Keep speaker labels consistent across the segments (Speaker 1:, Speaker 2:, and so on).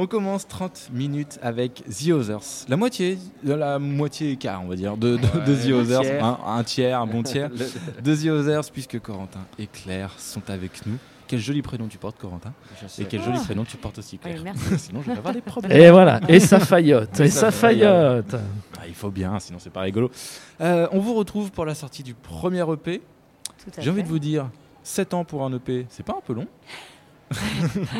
Speaker 1: On commence 30 minutes avec The Others. La moitié, de la moitié quart, on va dire, de, de, de The Others.
Speaker 2: tiers.
Speaker 1: Un, un tiers, un bon tiers. De The Others, puisque Corentin et Claire sont avec nous. Quel joli prénom tu portes, Corentin. Et quel joli prénom tu portes aussi, Claire.
Speaker 3: Ouais, merci.
Speaker 1: Sinon, je vais avoir des problèmes.
Speaker 4: Et voilà, et ça faillote, et
Speaker 1: ça
Speaker 4: ça faillote.
Speaker 1: Ah, il faut bien, sinon c'est pas rigolo. Euh, on vous retrouve pour la sortie du premier EP.
Speaker 3: Tout à
Speaker 1: J'ai envie de vous dire, 7 ans pour un EP, c'est pas un peu long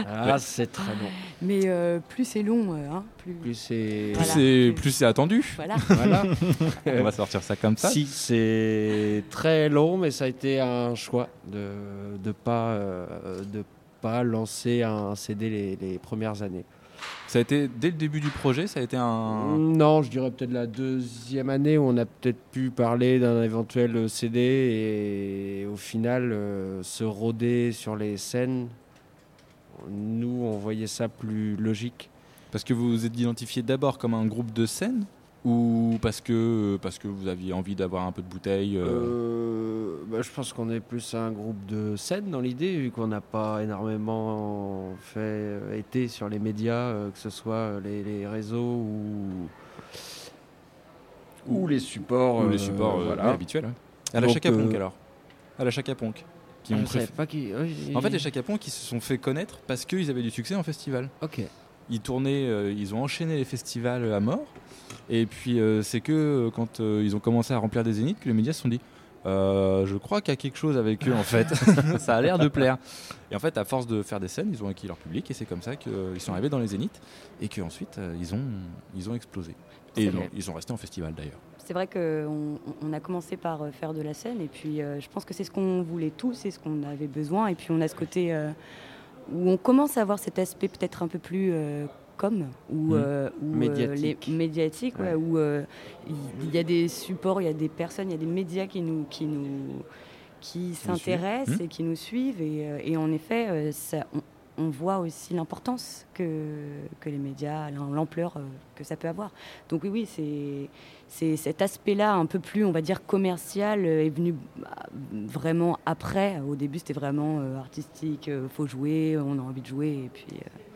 Speaker 2: Ah, c'est très long.
Speaker 3: Mais euh, plus c'est long, euh, hein, plus.
Speaker 2: Plus c'est.
Speaker 1: Plus
Speaker 3: Voilà.
Speaker 1: c'est plus c'est attendu.
Speaker 3: Voilà.
Speaker 2: Voilà.
Speaker 1: On va sortir ça comme ça.
Speaker 2: Si, c'est très long, mais ça a été un choix de de pas euh, de pas lancer un CD les, les premières années.
Speaker 1: Ça a été dès le début du projet, ça a été un.
Speaker 2: Non, je dirais peut-être la deuxième année où on a peut-être pu parler d'un éventuel CD et au final euh, se rôder sur les scènes. Nous, on voyait ça plus logique.
Speaker 1: Parce que vous vous êtes identifié d'abord comme un groupe de scène ou parce que parce que vous aviez envie d'avoir un peu de bouteille. euh,
Speaker 2: Euh, bah, je pense qu'on est plus un groupe de scène dans l'idée, vu qu'on n'a pas énormément fait euh, été sur les médias, que ce soit les, les réseaux ou, ou les supports.
Speaker 1: ou les supports euh,
Speaker 2: voilà.
Speaker 1: ouais, habituels. ouais. À la
Speaker 2: Donc,
Speaker 1: Chaka Ponk
Speaker 2: euh,
Speaker 1: alors. À la Chaka Ponk. Qui
Speaker 2: Ah,
Speaker 1: ont préf-
Speaker 2: pas qui.
Speaker 1: En fait, les Chaka Ponk, ils se sont fait connaître parce qu'ils avaient du succès en festival.
Speaker 2: Ok.
Speaker 1: Ils tournaient, euh, ils ont enchaîné les festivals à mort. Et puis euh, c'est que euh, quand ils ont commencé à remplir des zéniths que les médias se sont dit Euh, je crois qu'il y a quelque chose avec eux en fait. ça a l'air de plaire. Et en fait, à force de faire des scènes, ils ont acquis leur public et c'est comme ça qu'ils sont arrivés dans les zéniths et qu'ensuite ils, ont, ils ont explosé. Et ils, ont- ils sont restés en festival d'ailleurs.
Speaker 3: C'est vrai qu'on on a commencé par euh, faire de la scène et puis euh, je pense que c'est ce qu'on voulait tous, c'est ce qu'on avait besoin. Et puis on a ce côté euh, où on commence à avoir cet aspect peut-être un peu plus euh, com ou,
Speaker 2: Médiatique.
Speaker 3: les médiatiques, ouais,
Speaker 2: Ouais.
Speaker 3: où il y a des supports, il y a des personnes, il y a des médias qui nous qui nous qui s'intéressent
Speaker 1: Mhm.
Speaker 3: et qui nous suivent et, et en effet ça, on, on voit aussi l'importance que, que les médias, l'am- l'ampleur euh, que ça peut avoir. Donc oui, oui, c'est cet aspect-là un peu plus, on va dire, commercial euh, est venu bah, vraiment après. Au début, c'était vraiment euh, artistique, faut jouer, on a envie de jouer, et puis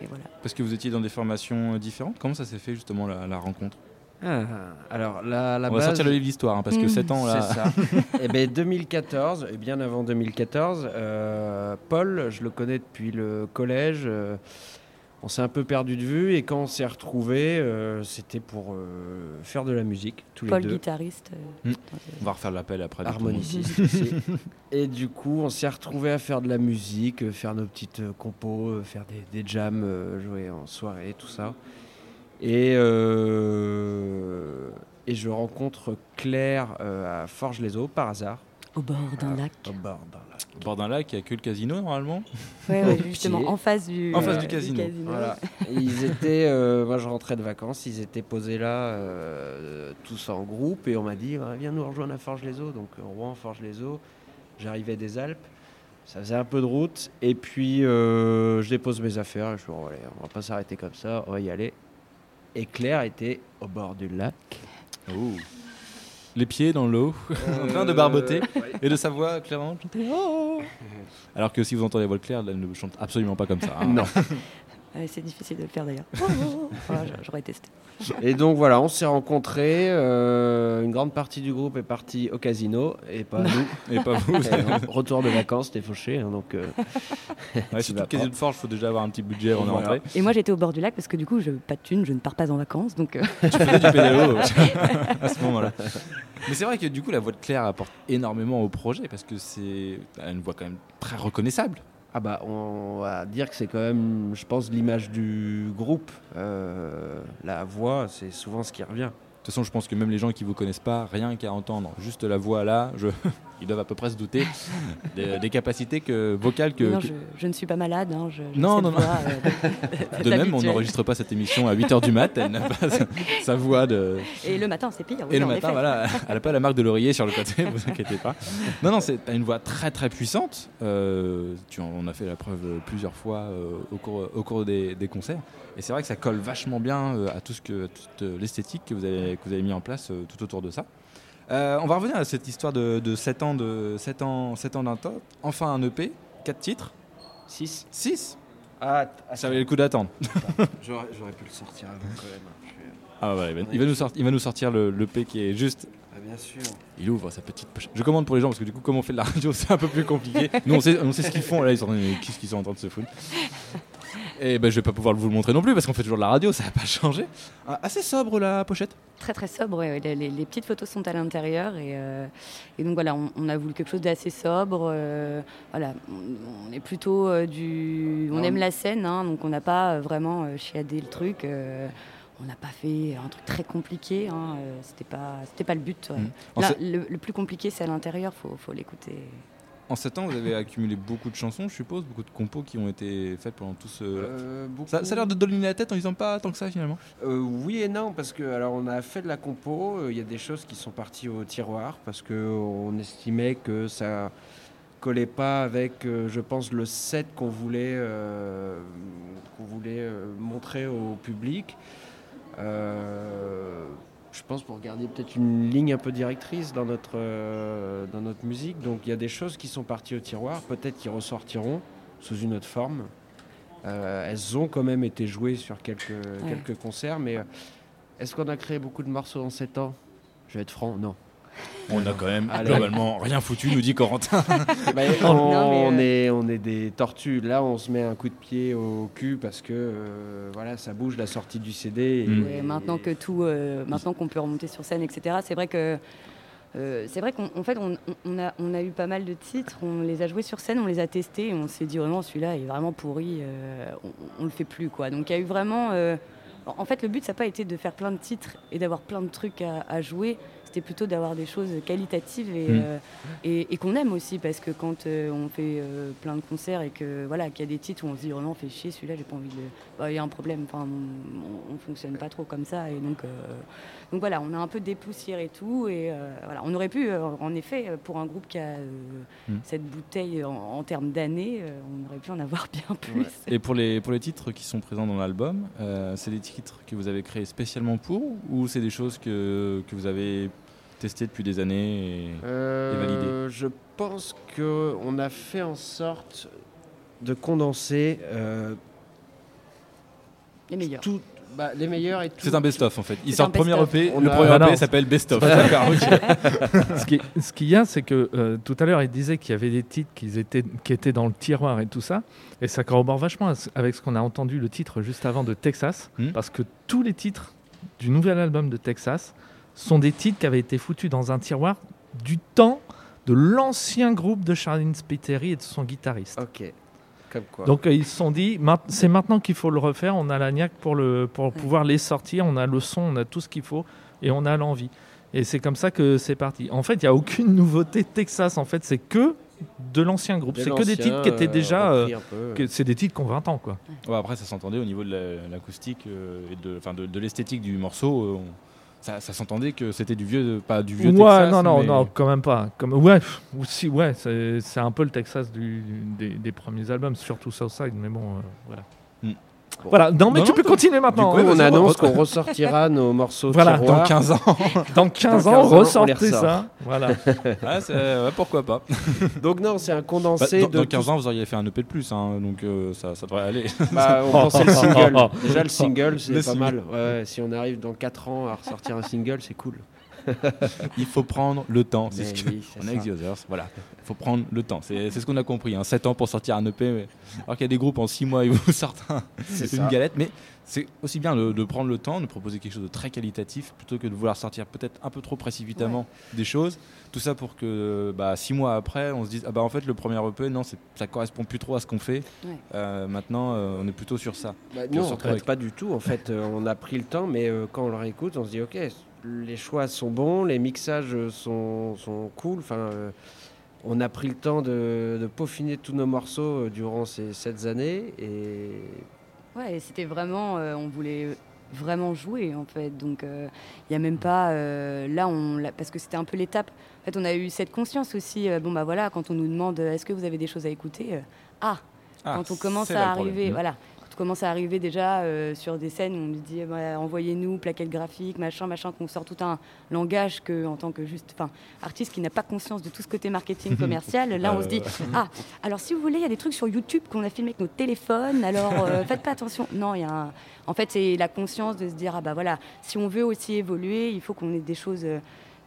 Speaker 3: et voilà.
Speaker 1: Parce que vous étiez dans des formations différentes. Comment ça s'est fait justement la rencontre?
Speaker 2: Ah, alors, la, la
Speaker 1: On va
Speaker 2: base.
Speaker 1: sortir le livre d'histoire hein, parce que
Speaker 3: Mhm.
Speaker 1: 7 ans là.
Speaker 2: C'est ça. et ben 2014, et bien avant 2014, euh, Paul, je le connais depuis le collège. euh, on s'est un peu perdu de vue et quand on s'est retrouvés, euh, c'était pour euh, faire de la musique tous
Speaker 3: Paul,
Speaker 2: les deux.
Speaker 3: guitariste. euh,
Speaker 1: Mm.
Speaker 3: dans-
Speaker 1: On va refaire l'appel après.
Speaker 2: Harmoniciste aussi. Et du coup, on s'est retrouvés à faire de la musique, faire nos petites compos, faire des, des jams, jouer en soirée, tout ça. Et, euh, et je rencontre Claire euh, à Forges-les-Eaux par hasard.
Speaker 3: Au bord d'un
Speaker 2: Ah,
Speaker 3: lac.
Speaker 2: Au bord d'un lac.
Speaker 1: Au bord d'un lac, il n'y a que le casino normalement.
Speaker 2: Au
Speaker 3: ouais, justement, en face du,
Speaker 1: En face
Speaker 3: euh,
Speaker 1: du casino.
Speaker 2: Voilà. Ils étaient, euh, moi je rentrais de vacances, ils étaient posés là, euh, tous en groupe, et on m'a dit Ah, viens nous rejoindre à Forges-les-Eaux. Donc euh, Rouen, Forges-les-Eaux. J'arrivais des Alpes, ça faisait un peu de route, et puis euh, je dépose mes affaires, et je me dit, Bon, allez, on va pas s'arrêter comme ça, on va y aller. Et Claire était au bord du lac.
Speaker 1: Les pieds dans l'eau, en train de barboter et de sa voix clairement chanter. Oh Alors que si vous entendez la voix de Claire, elle ne chante absolument pas comme ça. hein.
Speaker 2: Non.
Speaker 3: C'est difficile de le faire d'ailleurs. Voilà, J'aurais testé.
Speaker 2: Et donc voilà, on s'est rencontrés. euh, une grande partie du groupe est partie au casino, et pas nous.
Speaker 1: Et pas vous.
Speaker 2: Et retour de vacances, c'était fauché. hein, donc, euh,
Speaker 1: Ouais, surtout casino de forge, il faut déjà avoir un petit budget avant de
Speaker 2: Voilà.
Speaker 1: rentrer.
Speaker 3: Et moi, j'étais au bord du lac parce que du coup, je pas de thune, je ne pars pas en vacances. Donc, euh,
Speaker 1: Tu faisais du pédalo à ce moment-là. Mais c'est vrai que du coup, la voix de Claire apporte énormément au projet parce que c'est une voix quand même très reconnaissable.
Speaker 2: Ah bah, on va dire que c'est quand même, je pense, l'image du groupe. Euh, la voix, c'est souvent ce qui revient.
Speaker 1: De toute façon, je pense que même les gens qui vous connaissent pas, rien qu'à entendre juste la voix là, je... ils doivent à peu près se douter des, des capacités que, vocales que,
Speaker 3: non,
Speaker 1: que-
Speaker 3: je, je ne suis pas malade. hein, je-
Speaker 1: Non, non, non.
Speaker 3: voix, euh,
Speaker 1: De même, on n'enregistre pas cette émission à 8h du mat, elle n'a pas sa, sa voix de...
Speaker 3: Et le matin, c'est pire. oui,
Speaker 1: Et le matin,
Speaker 3: effet.
Speaker 1: voilà, elle n'a pas la marque de l'oreiller sur le côté, vous inquiétez pas. Non, non, c'est une voix très très puissante. Euh, tu on a fait la preuve plusieurs fois euh, au cours, au cours des, des concerts. Et c'est vrai que ça colle vachement bien euh, à tout ce que, toute euh, l'esthétique que vous avez, que vous avez mis en place euh, tout autour de ça. Euh, on va revenir à cette histoire de, de 7 ans de 7 ans, 7 ans d'un top. Enfin un EP, 4 titres,
Speaker 2: 6
Speaker 1: 6
Speaker 2: Ah, t-
Speaker 1: Ça valait le coup d'attendre.
Speaker 2: J'aurais j'aurais pu le sortir avant quand même.
Speaker 1: Ah ouais, il va, il va nous sortir, il va nous sortir le, le P qui est juste.
Speaker 2: Ah, bien sûr.
Speaker 1: Il ouvre sa petite pochette. Je commande pour les gens parce que du coup, comme on fait de la radio, c'est un peu plus compliqué. Nous, on sait, on sait ce qu'ils font. Là, ils sont qu'est-ce qu'ils sont en train de se foutre? Et ben, je vais pas pouvoir vous le montrer non plus parce qu'on fait toujours de la radio, ça n'a pas changé. Ah, assez sobre la pochette.
Speaker 3: Très très sobre, ouais, les, les- les petites photos sont à l'intérieur et, euh, et donc voilà, on, on a voulu quelque chose d'assez sobre. euh, voilà, on, on est plutôt euh, du, on aime la scène, hein, donc on n'a pas vraiment chiadé le truc. on n'a pas fait un truc très compliqué, hein, c'était pas, c'était pas le but. ouais.
Speaker 1: En,
Speaker 3: Là, le, le plus compliqué c'est à l'intérieur, faut, faut l'écouter.
Speaker 1: En sept ans, vous avez accumulé beaucoup de chansons, je suppose, beaucoup de compos qui ont été faites pendant tout ce.
Speaker 2: Euh,
Speaker 1: Ça, ça a l'air de donner la tête en disant pas tant que ça finalement.
Speaker 2: Euh, oui et non, parce que alors on a fait de la compo, euh, il y a des choses qui sont parties au tiroir, parce qu'on estimait que ça collait pas avec, euh, je pense, le set qu'on voulait, qu'on voulait montrer au public. Je pense pour garder peut-être une ligne un peu directrice dans notre, euh, dans notre musique. Donc il y a des choses qui sont parties au tiroir, peut-être qui ressortiront sous une autre forme. Euh, elles ont quand même été jouées sur quelques, quelques concerts, mais euh, est-ce qu'on a créé beaucoup de morceaux en 7 ans? Je vais être franc, non.
Speaker 1: On a quand même
Speaker 2: Allez.
Speaker 1: globalement rien foutu, nous dit Corentin.
Speaker 2: Bah,
Speaker 3: Non,
Speaker 2: on,
Speaker 3: mais,
Speaker 2: est, on est des tortues. Là, on se met un coup de pied au cul parce que euh, voilà, ça bouge la sortie du CD. et-
Speaker 1: Mm.
Speaker 3: Ouais, maintenant que tout, euh, maintenant qu'on peut remonter sur scène, etc. C'est vrai que euh, c'est vrai qu'en en fait on, on a, on a eu pas mal de titres, on les a joués sur scène, on les a testés et on s'est dit vraiment celui-là est vraiment pourri, euh, on, on le fait plus quoi. Donc il y a eu vraiment, euh, en fait le but ça n'a pas été de faire plein de titres et d'avoir plein de trucs à, à jouer. C'était plutôt d'avoir des choses qualitatives et,
Speaker 1: Mm.
Speaker 3: euh, et, et qu'on aime aussi parce que quand euh, on fait euh, plein de concerts et que voilà qu'il y a des titres où on se dit vraiment fait chier celui-là j'ai pas envie de bah, il y a un problème enfin on, on fonctionne pas trop comme ça et donc donc voilà on a un peu dépoussiéré tout et voilà on aurait pu en effet pour un groupe qui a
Speaker 1: Mm.
Speaker 3: cette bouteille en, en termes d'années on aurait pu en avoir bien plus
Speaker 2: Ouais.
Speaker 1: Et pour les, pour les titres qui sont présents dans l'album, euh, c'est des titres que vous avez créés spécialement pour ou c'est des choses que, que vous avez testées depuis des années et-
Speaker 2: Euh, Je pense qu'on a fait en sorte de condenser euh,
Speaker 3: les meilleurs
Speaker 2: tout, bah, les meilleurs et tout.
Speaker 1: C'est un best-of en fait. Ils sortent premier
Speaker 3: best-of.
Speaker 1: EP,
Speaker 2: On
Speaker 1: le premier
Speaker 4: Ah
Speaker 1: EP
Speaker 4: non.
Speaker 1: s'appelle Best of. D'accord, ok.
Speaker 4: ce qui- ce qu'il y a, c'est que euh, tout à l'heure, il disait qu'il y avait des titres qui étaient, qui étaient dans le tiroir et tout ça. Et ça corrobore vachement avec ce qu'on a entendu le titre juste avant de Texas.
Speaker 1: Hmm.
Speaker 4: Parce que tous les titres du nouvel album de Texas sont des titres qui avaient été foutus dans un tiroir du temps de l'ancien groupe de Charlene Spiteri et de son guitariste.
Speaker 2: Ok. Comme quoi.
Speaker 4: Donc euh, ils se sont dit, Ma- c'est maintenant qu'il faut le refaire. On a la niaque pour, le, pour pouvoir les sortir. On a le son, on a tout ce qu'il faut et on a l'envie. Et c'est comme ça que c'est parti. En fait, il n'y a aucune nouveauté Texas. En fait, c'est que de l'ancien groupe. C'est que des titres qui étaient
Speaker 2: euh,
Speaker 4: déjà. euh, que- c'est des titres qui ont 20 ans, quoi.
Speaker 1: Ouais, après, ça s'entendait au niveau de la- l'acoustique euh, et de, enfin, de, de l'esthétique du morceau. euh, on- ça ça s'entendait que c'était du vieux, pas du vieux
Speaker 4: ouais,
Speaker 1: Texas.
Speaker 4: non, non,
Speaker 1: mais-
Speaker 4: non, quand même pas. Comme, ouais, aussi, ouais, c'est un peu le Texas du, des, des premiers albums, surtout Southside, mais bon, euh, voilà. Voilà, non, mais
Speaker 1: Non,
Speaker 4: tu
Speaker 1: non,
Speaker 4: peux continuer maintenant.
Speaker 2: Du coup,
Speaker 4: hein.
Speaker 2: on annonce qu'on ressortira nos morceaux
Speaker 4: Voilà,
Speaker 2: tiroirs.
Speaker 1: Dans 15 ans.
Speaker 4: Dans 15
Speaker 2: Dans
Speaker 4: ans,
Speaker 2: 15 ans,
Speaker 4: ressortez
Speaker 2: ressort.
Speaker 4: ça. Voilà.
Speaker 1: Ouais, c'est- ouais, pourquoi pas.
Speaker 2: Donc non, c'est un
Speaker 1: Bah,
Speaker 2: condensé
Speaker 1: dans,
Speaker 2: de
Speaker 1: dans
Speaker 2: tout
Speaker 1: 15 ans, vous auriez fait un EP de plus, hein, donc euh, ça, ça devrait aller.
Speaker 2: Bah, on pensait le single. Déjà, le single, c'est pas
Speaker 1: single.
Speaker 2: mal. Ouais, si on arrive dans 4 ans à ressortir un single, c'est cool.
Speaker 1: Il faut prendre le temps. C'est ce que-
Speaker 2: oui, c'est
Speaker 1: on
Speaker 2: ça.
Speaker 1: est The Others, voilà. Il faut prendre le temps. C'est c'est ce qu'on a compris. Hein. 7 ans pour sortir un EP. mais- Alors qu'il y a des groupes en 6 mois, ils vous sortent un-
Speaker 2: C'est
Speaker 1: une
Speaker 2: ça.
Speaker 1: galette. Mais c'est aussi bien de, de prendre le temps, de proposer quelque chose de très qualitatif, plutôt que de vouloir sortir peut-être un peu trop précipitamment des choses. Tout ça pour que 6 mois après, on se dise Ah bah en fait, le premier EP, non, ça correspond plus trop à ce qu'on fait.
Speaker 3: Ouais.
Speaker 1: Euh, maintenant, euh, on est plutôt sur ça.
Speaker 2: Bah,
Speaker 1: on
Speaker 2: on
Speaker 1: retrouve avec-
Speaker 2: pas du tout. En fait, euh, on a pris le temps, mais quand on le réécoute, on se dit ok, les choix sont bons, les mixages euh, sont, sont cool. Enfin, euh, on a pris le temps de, de peaufiner tous nos morceaux euh, durant ces sept années et
Speaker 3: Ouais, c'était vraiment, euh, on voulait vraiment jouer en fait. Donc il n'y a même pas, euh, là on, parce que c'était un peu l'étape. En fait, on a eu cette conscience aussi. euh, bon bah voilà, quand on nous demande, euh, est-ce que vous avez des choses à écouter euh, Ah,
Speaker 1: Ah,
Speaker 3: quand on commence à
Speaker 1: problème.
Speaker 3: arriver,
Speaker 1: Mm.
Speaker 3: voilà, commence à arriver déjà euh, sur des scènes où on nous dit bah, envoyez-nous plaquettes graphiques, machin, machin, qu'on sort tout un langage que en tant que juste, enfin, artiste qui n'a pas conscience de tout ce côté marketing commercial. Là, on se dit ah, alors si vous voulez, il y a des trucs sur YouTube qu'on a filmé avec nos téléphones. Alors euh, faites pas attention. Non, il y a un... en fait c'est la conscience de se dire ah bah voilà, si on veut aussi évoluer, il faut qu'on ait des choses. euh,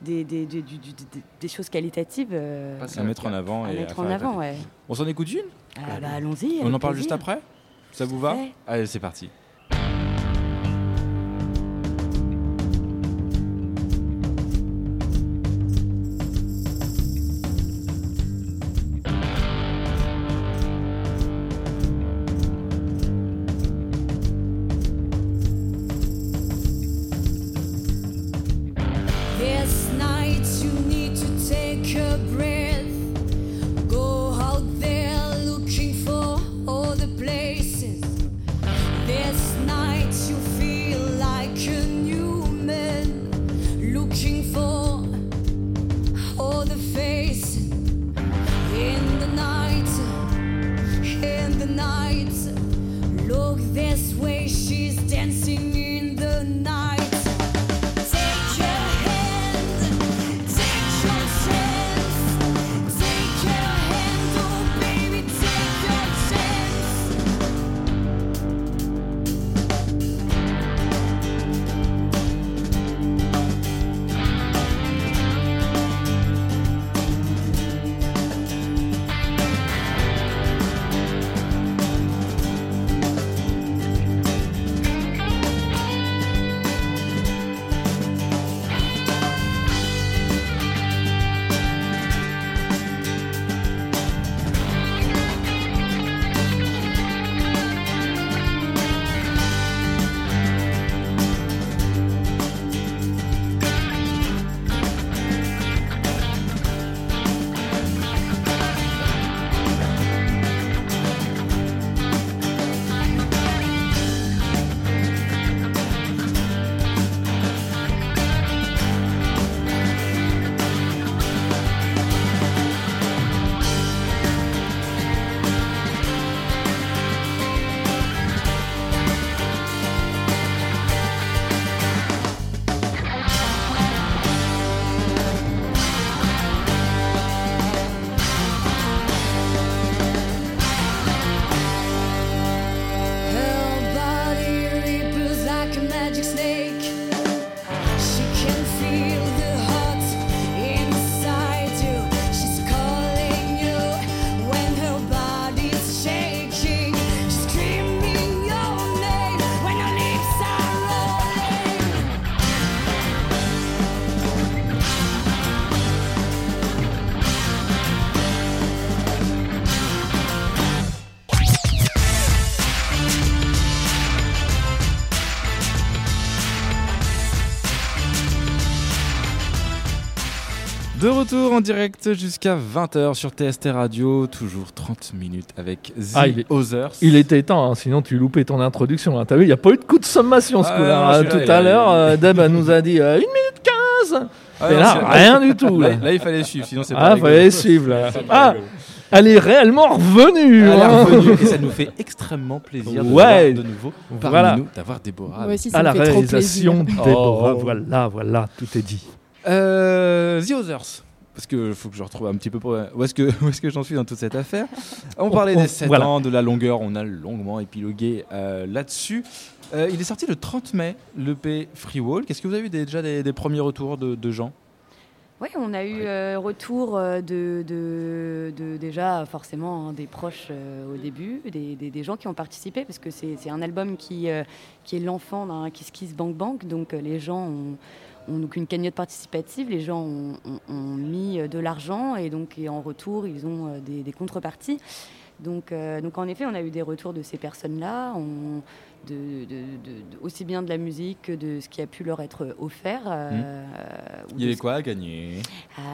Speaker 3: des, des, des- choses qualitatives euh,
Speaker 1: à mettre en avant.
Speaker 3: à
Speaker 1: et
Speaker 3: mettre
Speaker 1: à
Speaker 3: en avant. Ouais.
Speaker 1: On s'en écoute une?
Speaker 3: Ah, bah, allons-y.
Speaker 1: On en parle juste après? Ça vous va. Allez, c'est parti.
Speaker 5: This way, she's dancing
Speaker 1: De retour en direct jusqu'à 20h sur TST Radio, toujours 30 minutes avec The
Speaker 4: Ah, il est-
Speaker 1: Others.
Speaker 4: Il était temps, hein, sinon tu loupais ton introduction. hein. T'as vu, il n'y a pas eu de coup de sommation ce
Speaker 1: Ah,
Speaker 4: coup-là. hein. Tout
Speaker 1: il
Speaker 4: à l'heure,
Speaker 1: il-
Speaker 4: euh, Deb nous a dit 1 minute 15
Speaker 1: Ah,
Speaker 4: Et
Speaker 1: non,
Speaker 4: là, rien du tout.
Speaker 1: Là,
Speaker 4: Là.
Speaker 1: là, il fallait suivre, sinon c'est pas
Speaker 4: Ah,
Speaker 1: rigolo.
Speaker 4: fallait suivre là. Ah, elle est réellement revenue.
Speaker 1: Elle est
Speaker 4: hein.
Speaker 1: revenue et ça nous fait extrêmement plaisir de
Speaker 4: Ouais.
Speaker 1: voir de nouveau parmi
Speaker 4: Voilà.
Speaker 1: nous d'avoir Déborah.
Speaker 4: À la réalisation. Déborah.
Speaker 1: Oh.
Speaker 4: Voilà, voilà, tout est dit.
Speaker 1: Euh, The Others. Parce que faut que je retrouve un petit peu pour- où est-ce que où est-ce que j'en suis dans toute cette affaire. On parlait
Speaker 4: on-
Speaker 1: des 7
Speaker 4: voilà.
Speaker 1: ans, de la longueur, on a longuement épilogué euh, là-dessus. Euh, il est sorti le 30 mai, l'EP Free Wall. Qu'est-ce que vous avez eu déjà des, des premiers retours de, de gens?
Speaker 3: Oui, on a eu euh, retour de, de- de- déjà forcément hein, des proches euh, au début, des, des- des gens qui ont participé, parce que c'est un album qui, euh, qui est l'enfant d'un Kiss Kiss Bank Bank, donc euh, les gens ont, ont donc une cagnotte participative, les gens ont, ont- ont mis euh, de l'argent et donc et en retour ils ont euh, des, des contreparties. Donc, euh, donc en effet, on a eu des retours de ces personnes-là, on- aussi bien de la musique que de ce qui a pu leur être offert. euh, ou
Speaker 1: Il y avait quoi à gagner?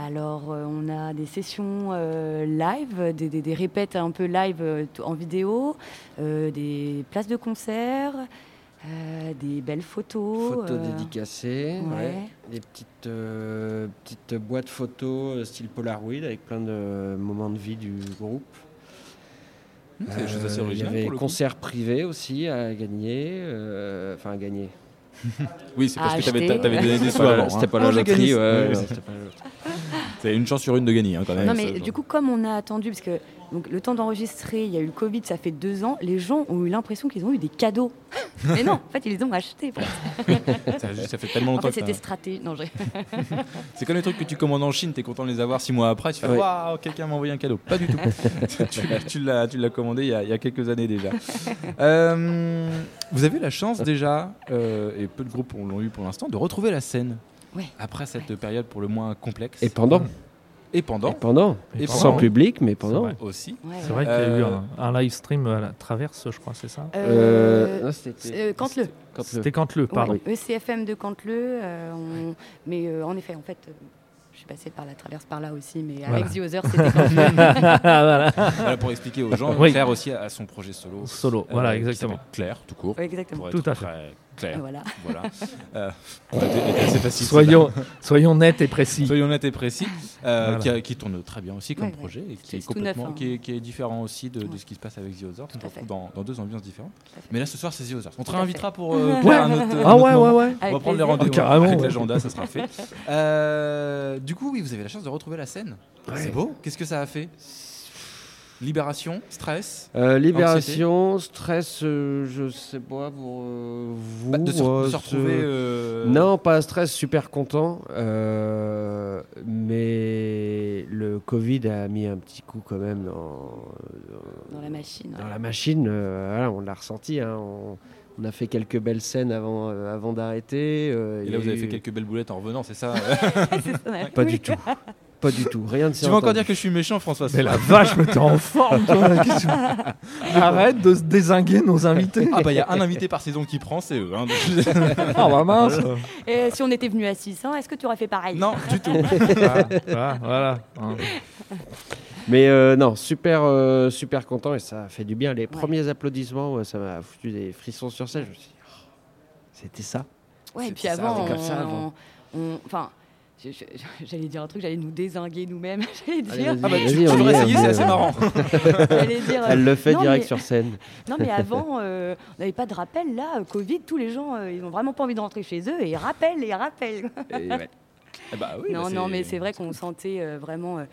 Speaker 3: Alors, on a des sessions euh, live, des, des- des répètes un peu live en vidéo, des places de concert, euh, des belles photos.
Speaker 2: Photos
Speaker 3: euh,
Speaker 2: dédicacées,
Speaker 3: ouais.
Speaker 2: ouais. des petites, euh, petites boîtes photos style Polaroid avec plein de moments de vie du groupe. Euh, Il y avait concert privé aussi à gagner. euh, Enfin, à gagner.
Speaker 1: Oui, c'est parce
Speaker 3: À
Speaker 1: que
Speaker 3: acheter.
Speaker 1: t'avais donné des sous avant.
Speaker 2: c'était
Speaker 1: hein.
Speaker 2: pas la loterie. ouais, c'était pas la loterie.
Speaker 1: C'est une chance sur une de gagner hein, quand même.
Speaker 3: Non, mais
Speaker 1: ça,
Speaker 3: du coup, comme on a attendu, parce que donc, le temps d'enregistrer, il y a eu le Covid, ça fait deux ans, les gens ont eu l'impression qu'ils ont eu des cadeaux. mais non, en fait, ils les ont achetés.
Speaker 1: ça, ça fait tellement
Speaker 3: En
Speaker 1: longtemps
Speaker 3: fait,
Speaker 1: que
Speaker 3: c'était stratégique. Non, j'ai-
Speaker 1: C'est comme les trucs que tu commandes en Chine, t'es content de les avoir six mois après, tu fais
Speaker 2: Ouais.
Speaker 1: waouh, quelqu'un m'a envoyé un cadeau. Pas du tout. tu tu l'as, tu l'as commandé il y, a, il y a quelques années déjà. Euh, vous avez la chance déjà, euh, et peu de groupes l'ont eu pour l'instant, de retrouver la scène.
Speaker 3: Ouais.
Speaker 1: Après cette période pour le moins complexe.
Speaker 2: Et pendant.
Speaker 1: Et pendant
Speaker 2: Et pendant.
Speaker 1: Et
Speaker 2: Sans
Speaker 1: pendant.
Speaker 2: public, mais
Speaker 4: C'est
Speaker 2: pendant.
Speaker 4: vrai.
Speaker 1: aussi.
Speaker 3: Ouais,
Speaker 4: C'est vrai qu'il y a eu un, un live stream à la traverse, je crois, c'est ça
Speaker 2: Euh,
Speaker 3: Euh,
Speaker 2: non, c'était-
Speaker 3: euh, Canteleu.
Speaker 4: C'était pardon.
Speaker 3: ECFM de Canteleu. euh, on- Mais euh, en effet, en fait, euh, je suis passée par la traverse par là aussi, mais
Speaker 4: Voilà.
Speaker 3: avec The Other, c'était
Speaker 4: voilà.
Speaker 1: Voilà, pour expliquer aux gens,
Speaker 4: Oui.
Speaker 1: Claire aussi a son projet solo.
Speaker 4: Solo,
Speaker 1: euh,
Speaker 4: voilà, exactement.
Speaker 1: Claire, tout court.
Speaker 3: Exactement.
Speaker 4: Tout à fait.
Speaker 1: Claire.
Speaker 3: Voilà.
Speaker 1: Voilà. Euh, assez facile.
Speaker 4: Soyons, soyons nets et précis.
Speaker 1: Soyons nets et précis, euh,
Speaker 4: Voilà.
Speaker 1: qui, a- qui tourne très bien aussi comme
Speaker 3: Ouais, ouais.
Speaker 1: projet et qui
Speaker 3: C'est
Speaker 1: est
Speaker 3: tout
Speaker 1: complètement,
Speaker 3: neuf, hein.
Speaker 1: qui, est, qui est différent aussi de, ce qui se passe avec The Others. Dans, dans deux ambiances différentes. Mais là, ce soir, c'est The Others. On te réinvitera pour euh, un autre,
Speaker 4: Ah ouais, ouais, ouais.
Speaker 1: On va
Speaker 3: Avec
Speaker 1: prendre les rendez-vous
Speaker 4: Carrément,
Speaker 1: avec
Speaker 4: ouais.
Speaker 1: l'agenda, ça sera fait. Euh, du coup, oui, vous avez la chance de retrouver la scène. C'est beau. Qu'est-ce que ça a fait? Libération, stress.
Speaker 2: Euh, libération, stress, euh, je sais pas pour euh, vous.
Speaker 1: Bah, de, se,
Speaker 2: euh,
Speaker 1: de se
Speaker 2: ce-
Speaker 1: retrouver. euh,
Speaker 2: Non, pas stress, super content. euh, mais le Covid a mis un petit coup quand même dans,
Speaker 3: Dans la machine.
Speaker 2: dans la machine. euh, voilà, on l'a ressenti. hein, on, on a fait quelques belles scènes avant, euh, avant d'arrêter. euh,
Speaker 1: Et là, vous
Speaker 2: a
Speaker 1: avez fait quelques belles boulettes en revenant, c'est ça.
Speaker 2: Pas du tout. Pas du tout. Rien de
Speaker 1: Tu vas encore dire que je suis méchant, François
Speaker 4: Mais la vache, mais t'es en forme, toi. Arrête de se désinguer nos invités.
Speaker 1: Ah bah il y a un invité par saison qui prend, c'est eux. hein.
Speaker 4: Ah bah mince.
Speaker 3: Et si on était venu à 600, est-ce que tu aurais fait pareil?
Speaker 1: Non, du tout.
Speaker 4: voilà, voilà, voilà. Hein.
Speaker 2: Mais euh, non, super, euh, super content et ça fait du bien. Les premiers applaudissements, ouais, ça m'a foutu des frissons sur scène. Je me suis dit, oh, c'était ça.
Speaker 3: Ouais, et puis
Speaker 1: ça,
Speaker 3: avant,
Speaker 2: c'était comme ça
Speaker 3: on-
Speaker 2: avant.
Speaker 3: on- enfin, j'allais dire un truc, j'allais nous désinguer nous-mêmes. J'allais dire,
Speaker 1: Ah bah tu, tu devrais essayer, c'est assez marrant.
Speaker 3: dire,
Speaker 2: Elle le fait
Speaker 3: non,
Speaker 2: direct
Speaker 3: mais-
Speaker 2: sur scène.
Speaker 3: Non, mais avant, euh, on n'avait pas de rappel. Là, euh, Covid, tous les gens, euh, ils ont vraiment pas envie de rentrer chez eux et ils rappellent et ils rappellent.
Speaker 1: Et ouais. Ah bah oui,
Speaker 3: non,
Speaker 1: bah
Speaker 3: non, mais c'est vrai qu'on sentait euh, vraiment euh,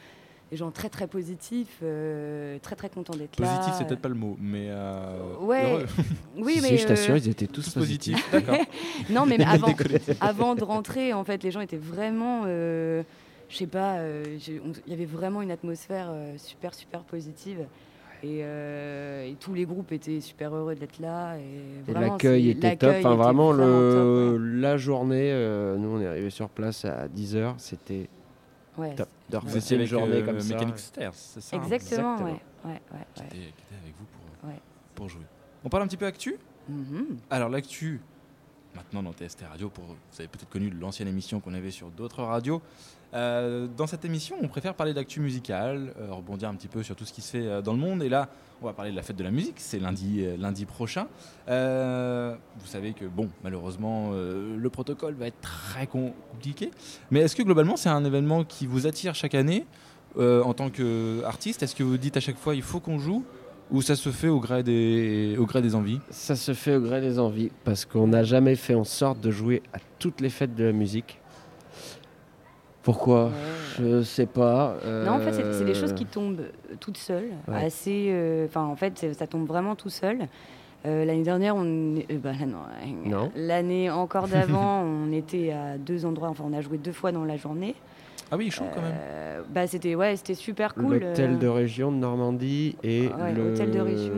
Speaker 3: des gens très, très positifs, euh, très, très contents d'être là.
Speaker 1: Positif, c'est peut-être pas le mot, mais euh,
Speaker 3: Ouais. Oui,
Speaker 2: Si,
Speaker 3: mais
Speaker 2: si, je t'assure,
Speaker 3: euh,
Speaker 2: ils étaient tous,
Speaker 1: tous
Speaker 2: positifs.
Speaker 3: Non, mais avant, avant de rentrer, en fait, les gens étaient vraiment, euh, je sais pas, euh, il y avait vraiment une atmosphère euh, super, super positive. Et, euh, et tous les groupes étaient super heureux d'être là. Et
Speaker 2: L'accueil était top. Enfin,
Speaker 3: était
Speaker 2: vraiment, le, la journée, euh, nous, on est arrivé sur place à 10h. C'était
Speaker 3: ouais.
Speaker 1: Vous étiez avec
Speaker 2: journée
Speaker 1: euh,
Speaker 2: comme ça.
Speaker 1: Mechanic Stairs, c'est ça hein,
Speaker 3: Exactement,
Speaker 2: exactement.
Speaker 3: ouais. ouais, ouais,
Speaker 1: Qui était, qui était avec vous pour,
Speaker 3: Ouais.
Speaker 1: pour jouer. On parle un petit peu actu?
Speaker 3: Mhm.
Speaker 1: Alors l'actu, maintenant dans TST Radio, pour, vous avez peut-être connu l'ancienne émission qu'on avait sur d'autres radios. Euh, dans cette émission, on préfère parler d'actu musicale, euh, rebondir un petit peu sur tout ce qui se fait euh, dans le monde. Et là, on va parler de la fête de la musique, c'est lundi, lundi prochain. Vous savez que, bon, malheureusement, le protocole va être très com- compliqué. Mais est-ce que globalement, c'est un événement qui vous attire chaque année en tant qu'artiste? Est-ce que vous dites à chaque fois, il faut qu'on joue? Ou ça se fait au gré des, au gré des envies?
Speaker 2: Ça se fait au gré des envies parce qu'on n'a jamais fait en sorte de jouer à toutes les fêtes de la musique. Pourquoi?
Speaker 3: Ouais.
Speaker 2: Je sais pas.
Speaker 3: Non, en fait, c'est c'est des
Speaker 2: euh,
Speaker 3: choses qui tombent euh, toutes seules.
Speaker 2: Ouais.
Speaker 3: Assez. euh, Enfin, en fait, c'est- ça tombe vraiment tout seul. Euh, L'année dernière, on, est- euh, bah, non, euh,
Speaker 2: Non.
Speaker 3: l'année encore d'avant, on était à deux endroits. Enfin, on a joué deux fois dans la journée.
Speaker 1: Ah oui, chaud quand même.
Speaker 3: Euh, bah, c'était ouais, c'était super cool.
Speaker 2: L'hôtel
Speaker 3: euh,
Speaker 2: de région de Normandie et
Speaker 3: Ouais,
Speaker 2: le...
Speaker 3: hôtel de région.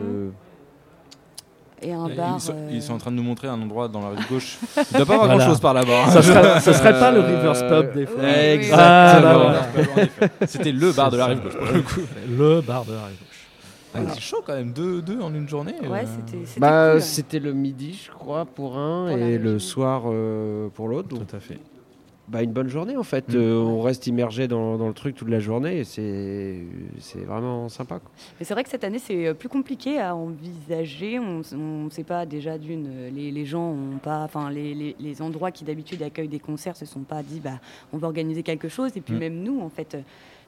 Speaker 3: Et un
Speaker 1: Ils
Speaker 3: bar.
Speaker 1: sont,
Speaker 3: euh,
Speaker 1: ils sont en train de nous montrer un endroit dans la rive gauche. Il ne doit pas avoir
Speaker 4: Voilà.
Speaker 1: grand chose par là-bas. hein.
Speaker 4: Ça serait, ça serait pas le
Speaker 2: Euh,
Speaker 4: Rivers Pub des fois. Ah,
Speaker 2: Exactement.
Speaker 4: voilà.
Speaker 1: C'était le bar de la rive gauche pour le coup.
Speaker 4: Le bar de la rive gauche.
Speaker 1: Ah, c'est chaud quand même, deux, deux en une journée.
Speaker 3: Ouais,
Speaker 1: euh.
Speaker 3: c'était. c'était
Speaker 2: Bah,
Speaker 3: cool.
Speaker 2: c'était le midi, je crois, pour un
Speaker 3: Pour
Speaker 2: et le soir euh, pour l'autre.
Speaker 4: Tout à fait.
Speaker 2: Bah, une bonne journée en fait.
Speaker 1: Mm.
Speaker 2: Euh, on reste immergé dans, dans le truc toute la journée et c'est c'est vraiment sympa. quoi.
Speaker 3: Mais c'est vrai que cette année, c'est euh, plus compliqué à envisager. On ne sait pas déjà d'une, euh, les, les gens ont pas, enfin les, les, les endroits qui d'habitude accueillent des concerts se sont pas dit, bah, on va organiser quelque chose. Et puis
Speaker 1: Mm.
Speaker 3: même nous, en fait, euh,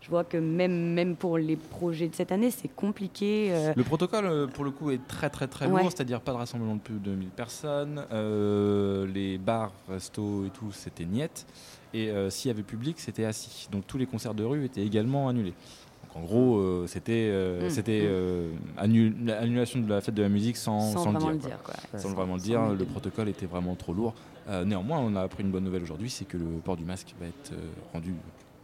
Speaker 3: je vois que même, même pour les projets de cette année, c'est compliqué. euh,
Speaker 1: Le protocole, euh, pour le coup, est très très très
Speaker 3: Ouais.
Speaker 1: lourd, c'est-à-dire pas de rassemblement de plus de 1000 personnes. euh, les bars, restos et tout, c'était niette. Et euh, s'il y avait public, c'était assis. Donc tous les concerts de rue étaient également annulés. Donc en gros, euh, c'était euh,
Speaker 3: Mm,
Speaker 1: c'était
Speaker 3: mm.
Speaker 1: euh, annu- l'annulation de la fête de la musique sans,
Speaker 3: sans,
Speaker 1: sans
Speaker 3: vraiment
Speaker 1: le
Speaker 3: le
Speaker 1: dire.
Speaker 3: dire.
Speaker 1: quoi.
Speaker 3: quoi.
Speaker 1: Sans
Speaker 3: Sans-
Speaker 1: vraiment le dire,
Speaker 3: le
Speaker 1: protocole était vraiment trop lourd. Néanmoins, on a appris une bonne nouvelle aujourd'hui, c'est que le port du masque va être rendu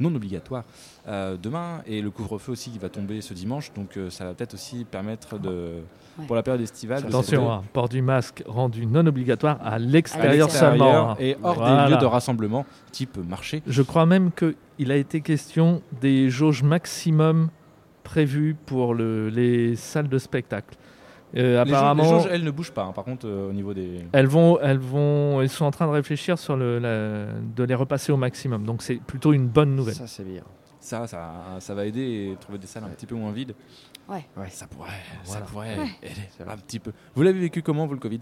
Speaker 1: non obligatoire euh, demain et le couvre-feu aussi qui va tomber ce dimanche. Donc euh, ça va peut-être aussi permettre de,
Speaker 3: Ouais.
Speaker 1: pour la période estivale, de
Speaker 4: Attention, hein, port du masque rendu non obligatoire à l'extérieur seulement. hein.
Speaker 1: et hors
Speaker 4: Voilà.
Speaker 1: des lieux de rassemblement type marché.
Speaker 4: Je crois même qu'il a été question des jauges maximum prévues pour le- les salles de spectacle. Euh,
Speaker 1: Les, jauges,
Speaker 4: apparemment,
Speaker 1: les jauges, elles ne bougent pas. hein. Par contre, euh, au niveau des
Speaker 4: elles vont, elles vont, ils sont en train de réfléchir sur le, la- de les repasser au maximum. Donc c'est plutôt une bonne nouvelle.
Speaker 2: Ça, c'est bien.
Speaker 1: ça, ça, ça va aider et trouver des salles un petit peu moins vides.
Speaker 3: Ouais.
Speaker 2: Ouais.
Speaker 1: Ça pourrait,
Speaker 4: Voilà.
Speaker 1: ça pourrait
Speaker 3: Ouais.
Speaker 1: aider un petit peu. Vous l'avez vécu comment vous le Covid?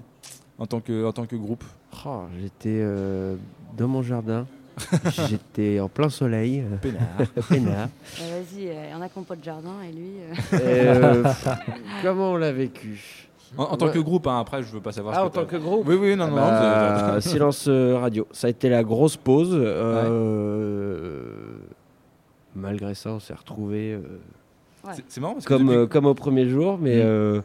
Speaker 1: En tant que en tant que groupe?
Speaker 2: Oh, J'étais euh, dans mon jardin. J'étais en plein soleil, euh,
Speaker 1: Peinard.
Speaker 2: peinard.
Speaker 3: Bah, Vas-y, il y en a pas de jardin et lui. euh,
Speaker 2: Euh, comment on l'a vécu?
Speaker 1: En, en tant
Speaker 2: Ouais.
Speaker 1: que groupe, hein, après, je veux pas savoir.
Speaker 2: Ah,
Speaker 1: ce
Speaker 2: en tant que groupe?
Speaker 1: Oui, oui, non, non.
Speaker 2: Bah,
Speaker 1: non, c'est-
Speaker 2: silence euh, radio. Ça a été la grosse pause. euh, Malgré ça, on s'est retrouvés
Speaker 3: Ouais.
Speaker 1: c'est- C'est marrant parce que
Speaker 2: comme,
Speaker 1: depuis-
Speaker 2: euh, comme au premier jour, mais
Speaker 1: Mhm.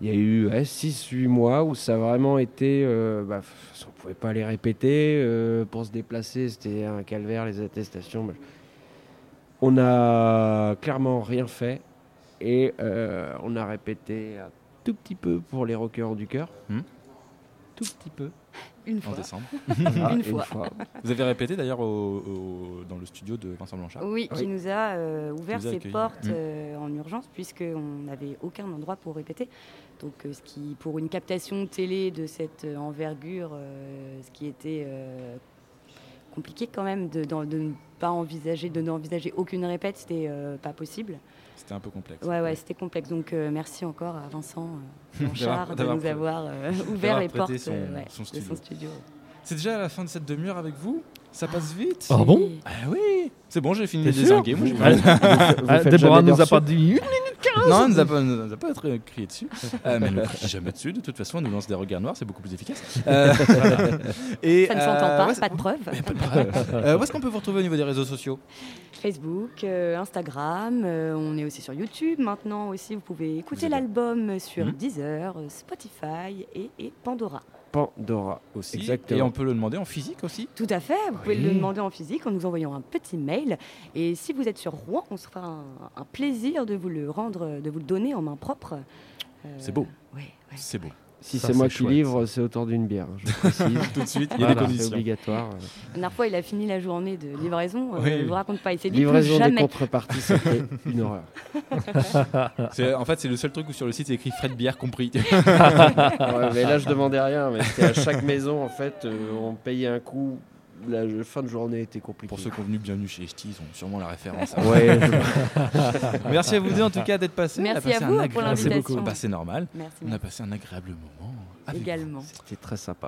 Speaker 2: Il y a eu 6-8 mois où ça a vraiment été. euh, bah, on pouvait pas les répéter. euh, pour se déplacer, c'était un calvaire, les attestations. On a clairement rien fait et euh, on a répété un tout petit peu pour les rockers du cœur.
Speaker 1: Mhm.
Speaker 2: Tout petit peu.
Speaker 3: Une
Speaker 1: en
Speaker 3: fois.
Speaker 1: décembre.
Speaker 2: Ah,
Speaker 3: Une fois.
Speaker 1: Vous avez répété d'ailleurs au- au- dans le studio de Vincent Blanchard.
Speaker 3: Oui,
Speaker 2: Oui.
Speaker 3: qui nous a euh, ouvert
Speaker 1: Qui nous a
Speaker 3: ses portes
Speaker 1: Mm.
Speaker 3: euh, en urgence puisqu'on n'avait aucun endroit pour répéter. Donc, euh, ce qui, pour une captation télé de cette envergure, euh, ce qui était euh, compliqué quand même de, de ne pas envisager, de n'envisager aucune répète, c'était euh, pas possible.
Speaker 1: C'était un peu complexe.
Speaker 3: Ouais, ouais, c'était complexe. Donc euh, merci encore à Vincent euh, Blanchard de nous avoir ouvert les portes de son studio.
Speaker 1: C'est déjà à la fin de cette demi-heure avec vous? Ça ah, passe vite?
Speaker 4: Ah bon?
Speaker 1: Ah oui. C'est bon, j'ai fini de désinguer. Moi,
Speaker 2: je...
Speaker 4: Déborah nous a pas dit
Speaker 1: non, elle nous a pas, nous a crié dessus. Euh, mais elle ne crie jamais dessus. De toute façon, elle nous lance des regards noirs, c'est beaucoup plus efficace. Euh, et,
Speaker 3: Ça ne s'entend pas,
Speaker 1: euh,
Speaker 3: pas de preuve.
Speaker 1: Pas de preuve. où est-ce qu'on peut vous retrouver au niveau des réseaux sociaux?
Speaker 3: Facebook, Instagram, on est aussi sur YouTube maintenant aussi. Vous pouvez écouter l'album sur.
Speaker 1: Hmm.
Speaker 3: Deezer, Spotify et Pandora.
Speaker 2: Pandora.
Speaker 1: aussi
Speaker 2: Exactement.
Speaker 1: Et on peut le demander en physique aussi
Speaker 3: Tout à fait, vous pouvez le
Speaker 2: Oui.
Speaker 3: demander en physique en nous envoyant un petit mail. Et si vous êtes sur Rouen, on se fera un, un plaisir de vous le rendre, de vous le donner en main propre. Euh,
Speaker 1: C'est beau.
Speaker 3: Ouais.
Speaker 1: C'est beau.
Speaker 2: Si c'est moi
Speaker 4: c'est
Speaker 2: qui
Speaker 4: chouette.
Speaker 2: livre, c'est autour d'une bière. Je précise.
Speaker 1: Tout de suite, il y a
Speaker 4: Voilà.
Speaker 1: des
Speaker 2: c'est
Speaker 1: conditions.
Speaker 2: obligatoire.
Speaker 3: La dernière fois, il a fini la journée de livraison. euh,
Speaker 1: Oui,
Speaker 3: je
Speaker 1: oui.
Speaker 3: vous raconte pas, il s'est dit plus
Speaker 2: Livraison des
Speaker 3: jamais.
Speaker 2: contreparties, c'était une horreur.
Speaker 1: C'est- En fait, c'est le seul truc où sur le site c'est écrit frais de bière compris.
Speaker 2: Ouais, mais là, je demandais rien. Mais c'était à chaque maison, en fait, euh, on payait un coup. La fin de journée était compliquée.
Speaker 1: Pour ceux qui ont venu bienvenue chez Echti, ils ont sûrement la référence.
Speaker 2: Ouais, je-
Speaker 1: Merci à vous deux en tout cas d'être passés.
Speaker 3: Merci à vous pour l'invitation.
Speaker 1: Bah, c'est normal.
Speaker 3: Merci,
Speaker 1: On a passé un agréable moment. avec
Speaker 3: également.
Speaker 2: c'était très sympa.